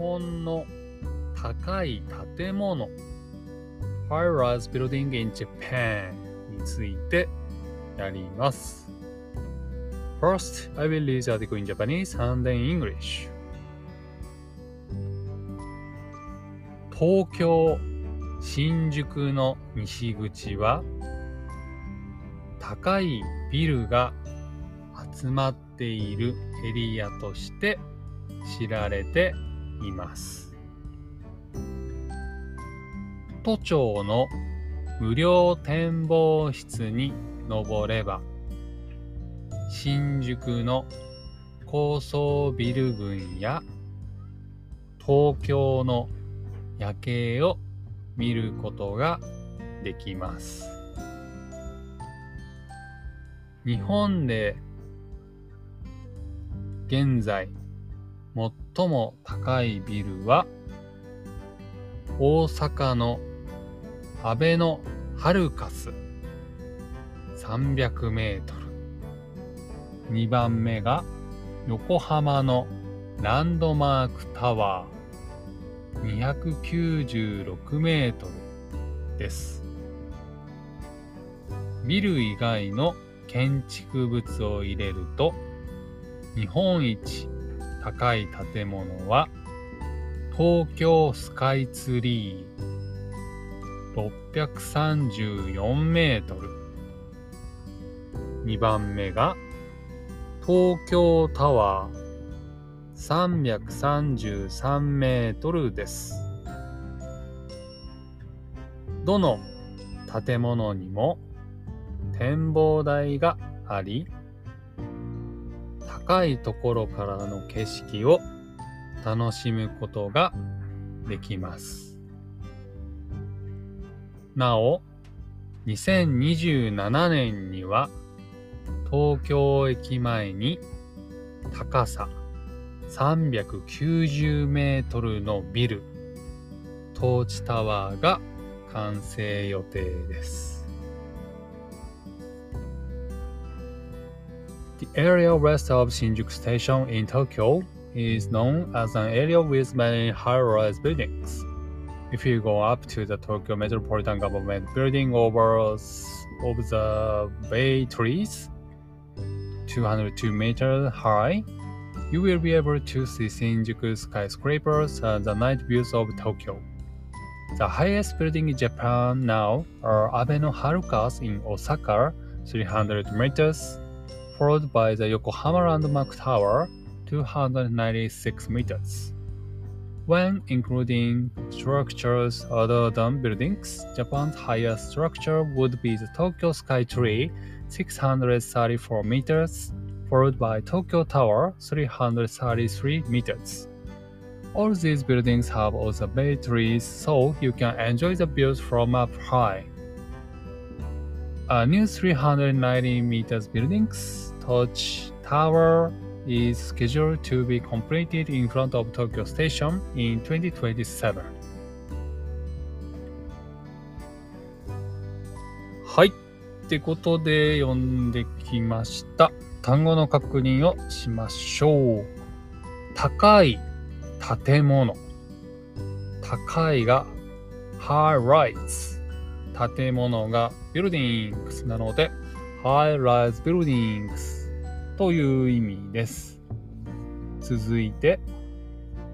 本の高い建物 High-rise building in Japan についてやります。First, I will read the article in Japanese and then English. 東京新宿の西口は高いビルが集まっているエリアとして知られています。都庁の無料展望室に登れば新宿の高層ビル群や東京の夜景を見ることができます。日本で現在最最も高いビルは大阪のアベノハルカス300メートル。2番目が横浜のランドマークタワー296メートルです。ビル以外の建築物を入れると日本一高い建物は東京スカイツリー634メートル。2番目が東京タワー333メートルです。どの建物にも展望台があり高いところからの景色を楽しむことができますなお2027年には東京駅前に高さ390メートルのビルトーチタワーが完成予定です。Area west of Shinjuku Station in Tokyo is known as an area with many high-rise buildings. If you go up to the Tokyo Metropolitan Government Building over of the bay trees, 202 meters high, you will be able to see Shinjuku skyscrapers and the night views of Tokyo. The highest building in Japan now are Abeno Harukas in Osaka, 300 meters, followed by the Yokohama Landmark Tower, 296 meters. When including structures other than buildings, Japan's highest structure would be the Tokyo Sky Tree, 634 meters, followed by Tokyo Tower, 333 meters. All these buildings have also bay trees, so you can enjoy the views from up high. A new 390 meters buildings, Touch Tower, is scheduled to be completed in front of Tokyo Station in 2027. はい。ってことで読んできました。単語の確認をしましょう。高い建物。高いが high rise。建物が buildings なので high rise buildings という意味です。続いて、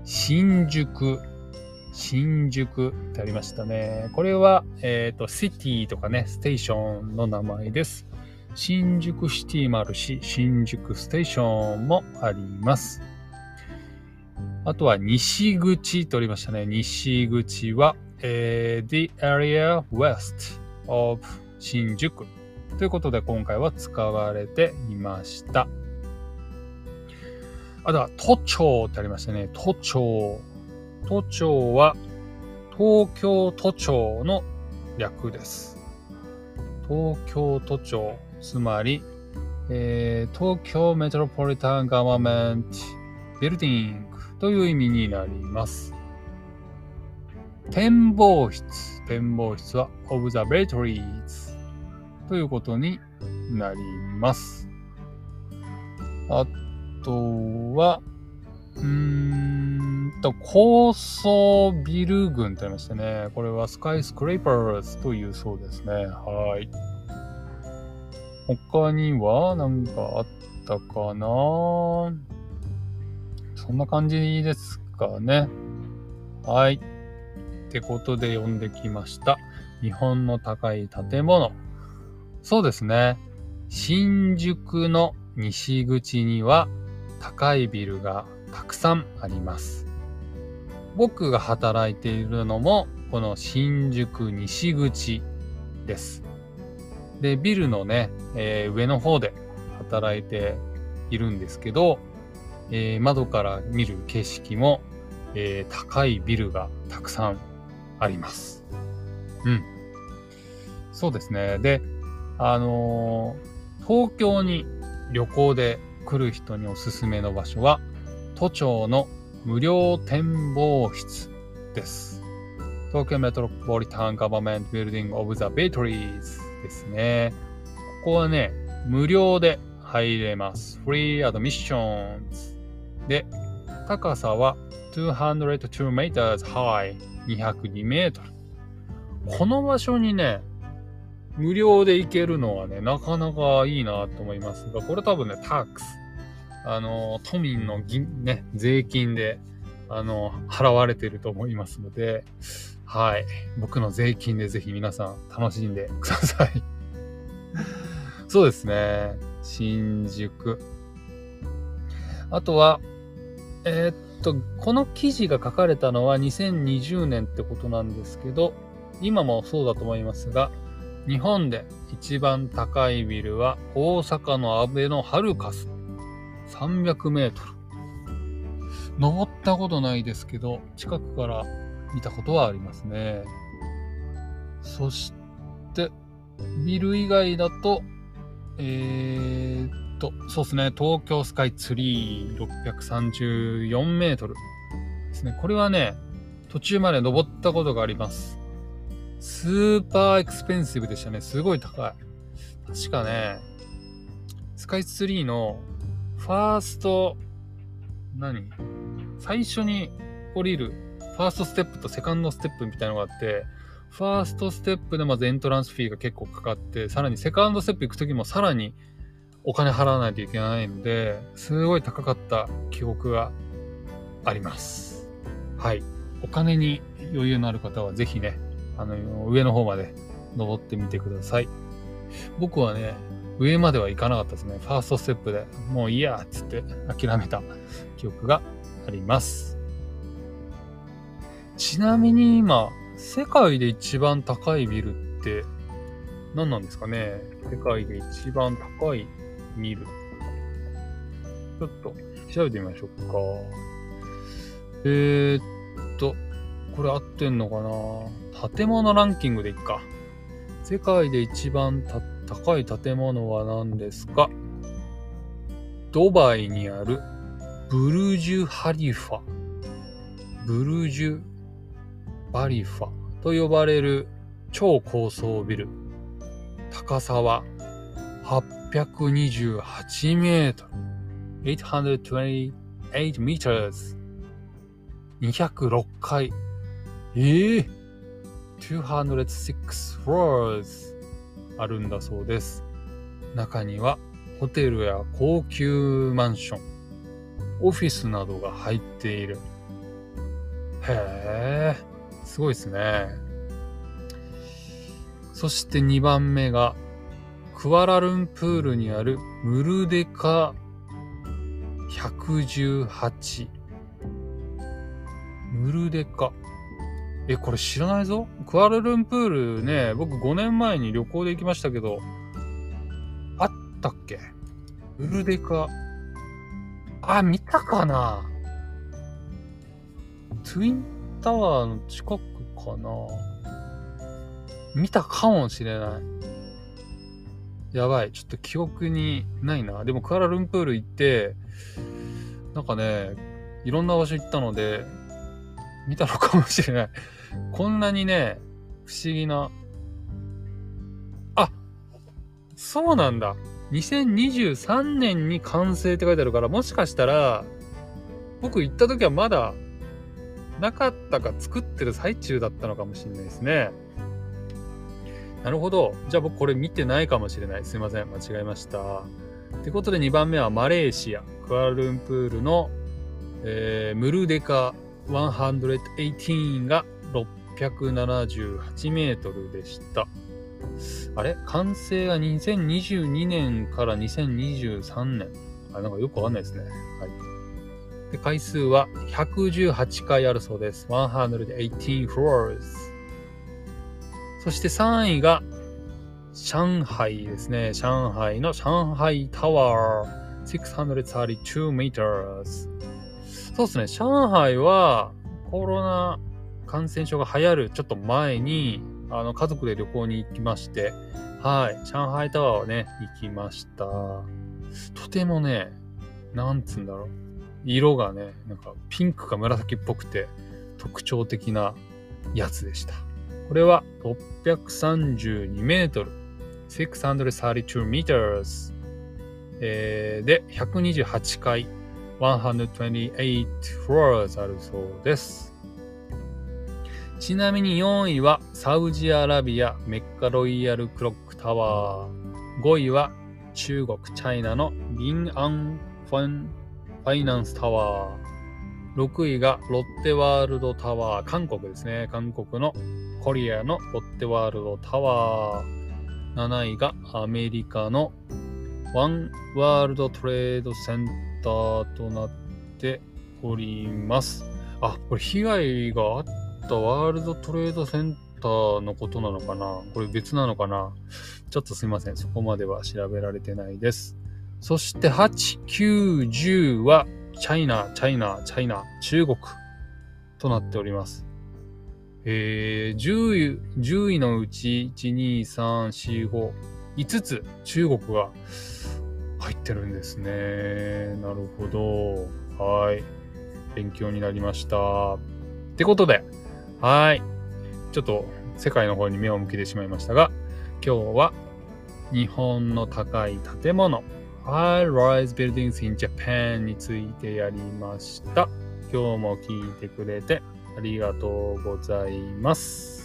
新宿。新宿ってありましたね。これは、えっ、と、シティとかね、ステーションの名前です。新宿シティもあるし、新宿ステーションもあります。あとは、西口とありましたね。西口は、えー The area west of 新宿ということで今回は使われていました。あとは、都庁ってありましたね。都庁。都庁は東京都庁の略です。東京都庁、つまり、えー東京メトロポリタンガバメントビルディングという意味になります。展望室。展望室は observatories ということになります。あとは、うーんと、高層ビル群とありましてね、これはスカイスクレーパーズというそうですね。はい。他には何かあったかな？そんな感じですかね。はい。ってことで読んできました。日本の高い建物。そうですね。新宿の西口には高いビルがたくさんあります。僕が働いているのもこの新宿西口です。で、ビルのね、えー、上の方で働いているんですけど、えー、窓から見る景色も、えー、高いビルがたくさんあります。うん。そうですね。で、あの東京に旅行で来る人におすすめの場所は、都庁の無料展望室です。東京メトロポリタンガバメントビルディングオブザベートリーズですね。ここはね、無料で入れます。Free Admissions で、高さは 202m high 202メートル。この場所にね、無料で行けるのはね、なかなかいいなと思いますが、これ多分ね、タックス。あの、都民の銀、ね、税金で、あの、払われてると思いますので、はい。僕の税金でぜひ皆さん楽しんでください。そうですね。新宿。あとは、えー、っと、この記事が書かれたのは2020年ってことなんですけど、今もそうだと思いますが、日本で一番高いビルは大阪の安倍のハルカス。300メートル。登ったことないですけど、近くから見たことはありますね。そして、ビル以外だと、えー、っと、そうですね、東京スカイツリー634メートルですね。これはね、途中まで登ったことがあります。スーパーエクスペンシブでしたね。すごい高い。確かね、スカイツリーのファースト、何？最初に降りるファーストステップとセカンドステップみたいなのがあって、ファーストステップでまずエントランスフィーが結構かかって、さらにセカンドステップ行くときもさらにお金払わないといけないので、すごい高かった記憶があります。はい。お金に余裕のある方はぜひね、あの、上の方まで登ってみてください。僕はね、上までは行かなかったですね。ファーストステップでもういいやっつって諦めた記憶があります。ちなみに今、世界で一番高いビルって何なんですかね世界で一番高いビル。ちょっと調べてみましょうか。えー、っと、これ合ってんのかな建物ランキングでいっか。世界で一番高い建物は何ですか？ドバイにあるブルジュ・ハリファ。ブルジュ・バリファと呼ばれる超高層ビル。高さは828メートル。828 meters。206階。ええー、206 floors あるんだそうです。中にはホテルや高級マンション、オフィスなどが入っている。へえ、すごいですね。そして2番目が、クアラルンプールにあるムルデカ118。ムルデカ。え、これ知らないぞクアラルンプールね、僕5年前に旅行で行きましたけど、あったっけ？ムルデカ。あ、見たかな？ツインタワーの近くかな？見たかもしれない。やばい。ちょっと記憶にないな。でもクアラルンプール行って、なんかね、いろんな場所行ったので、見たのかもしれない。こんなにね、不思議な。あそうなんだ。2023年に完成って書いてあるから、もしかしたら、僕行った時はまだなかったか作ってる最中だったのかもしれないですね。なるほど。じゃあ僕これ見てないかもしれない。すいません。間違えました。ってことで2番目はマレーシア、クアルンプールの、えー、ムルデカ118が678メートルでした。あれ？完成が2022年から2023年。あ、なんかよくわかんないですね。はい。で、回数は118回あるそうです。118 floors。そして3位が上海ですね。上海の上海タワー632 meters。そうですね。上海はコロナ感染症が流行るちょっと前に、あの、家族で旅行に行きまして、はい、上海タワーをね、行きました。とてもね、なんつうんだろう。色がね、なんかピンクか紫っぽくて特徴的なやつでした。これは632メートル、632 meters、えー、で、128階、128 floors あるそうです。ちなみに4位はサウジアラビアメッカロイヤルクロックタワー。5位は中国、チャイナのリンアンファンファイナンスタワー。6位がロッテワールドタワー。韓国ですね。韓国のコリアのロッテワールドタワー。7位がアメリカのワンワールドトレードセンターとなっております。あ、これ被害があっったワールドトレードセンターのことなのかな？これ別なのかな？ちょっとすいません。そこまでは調べられてないです。そして8、9、10はチャイナ、チャイナ、チャイナ、中国となっております。えー、10, 位10位のうち1、2、3、4、5、5つ中国が入ってるんですね。なるほど。はい。勉強になりました。ってことで、はい。ちょっと世界の方に目を向けてしまいましたが、今日は日本の高い建物、High Rise Buildings in Japan についてやりました。今日も聞いてくれてありがとうございます。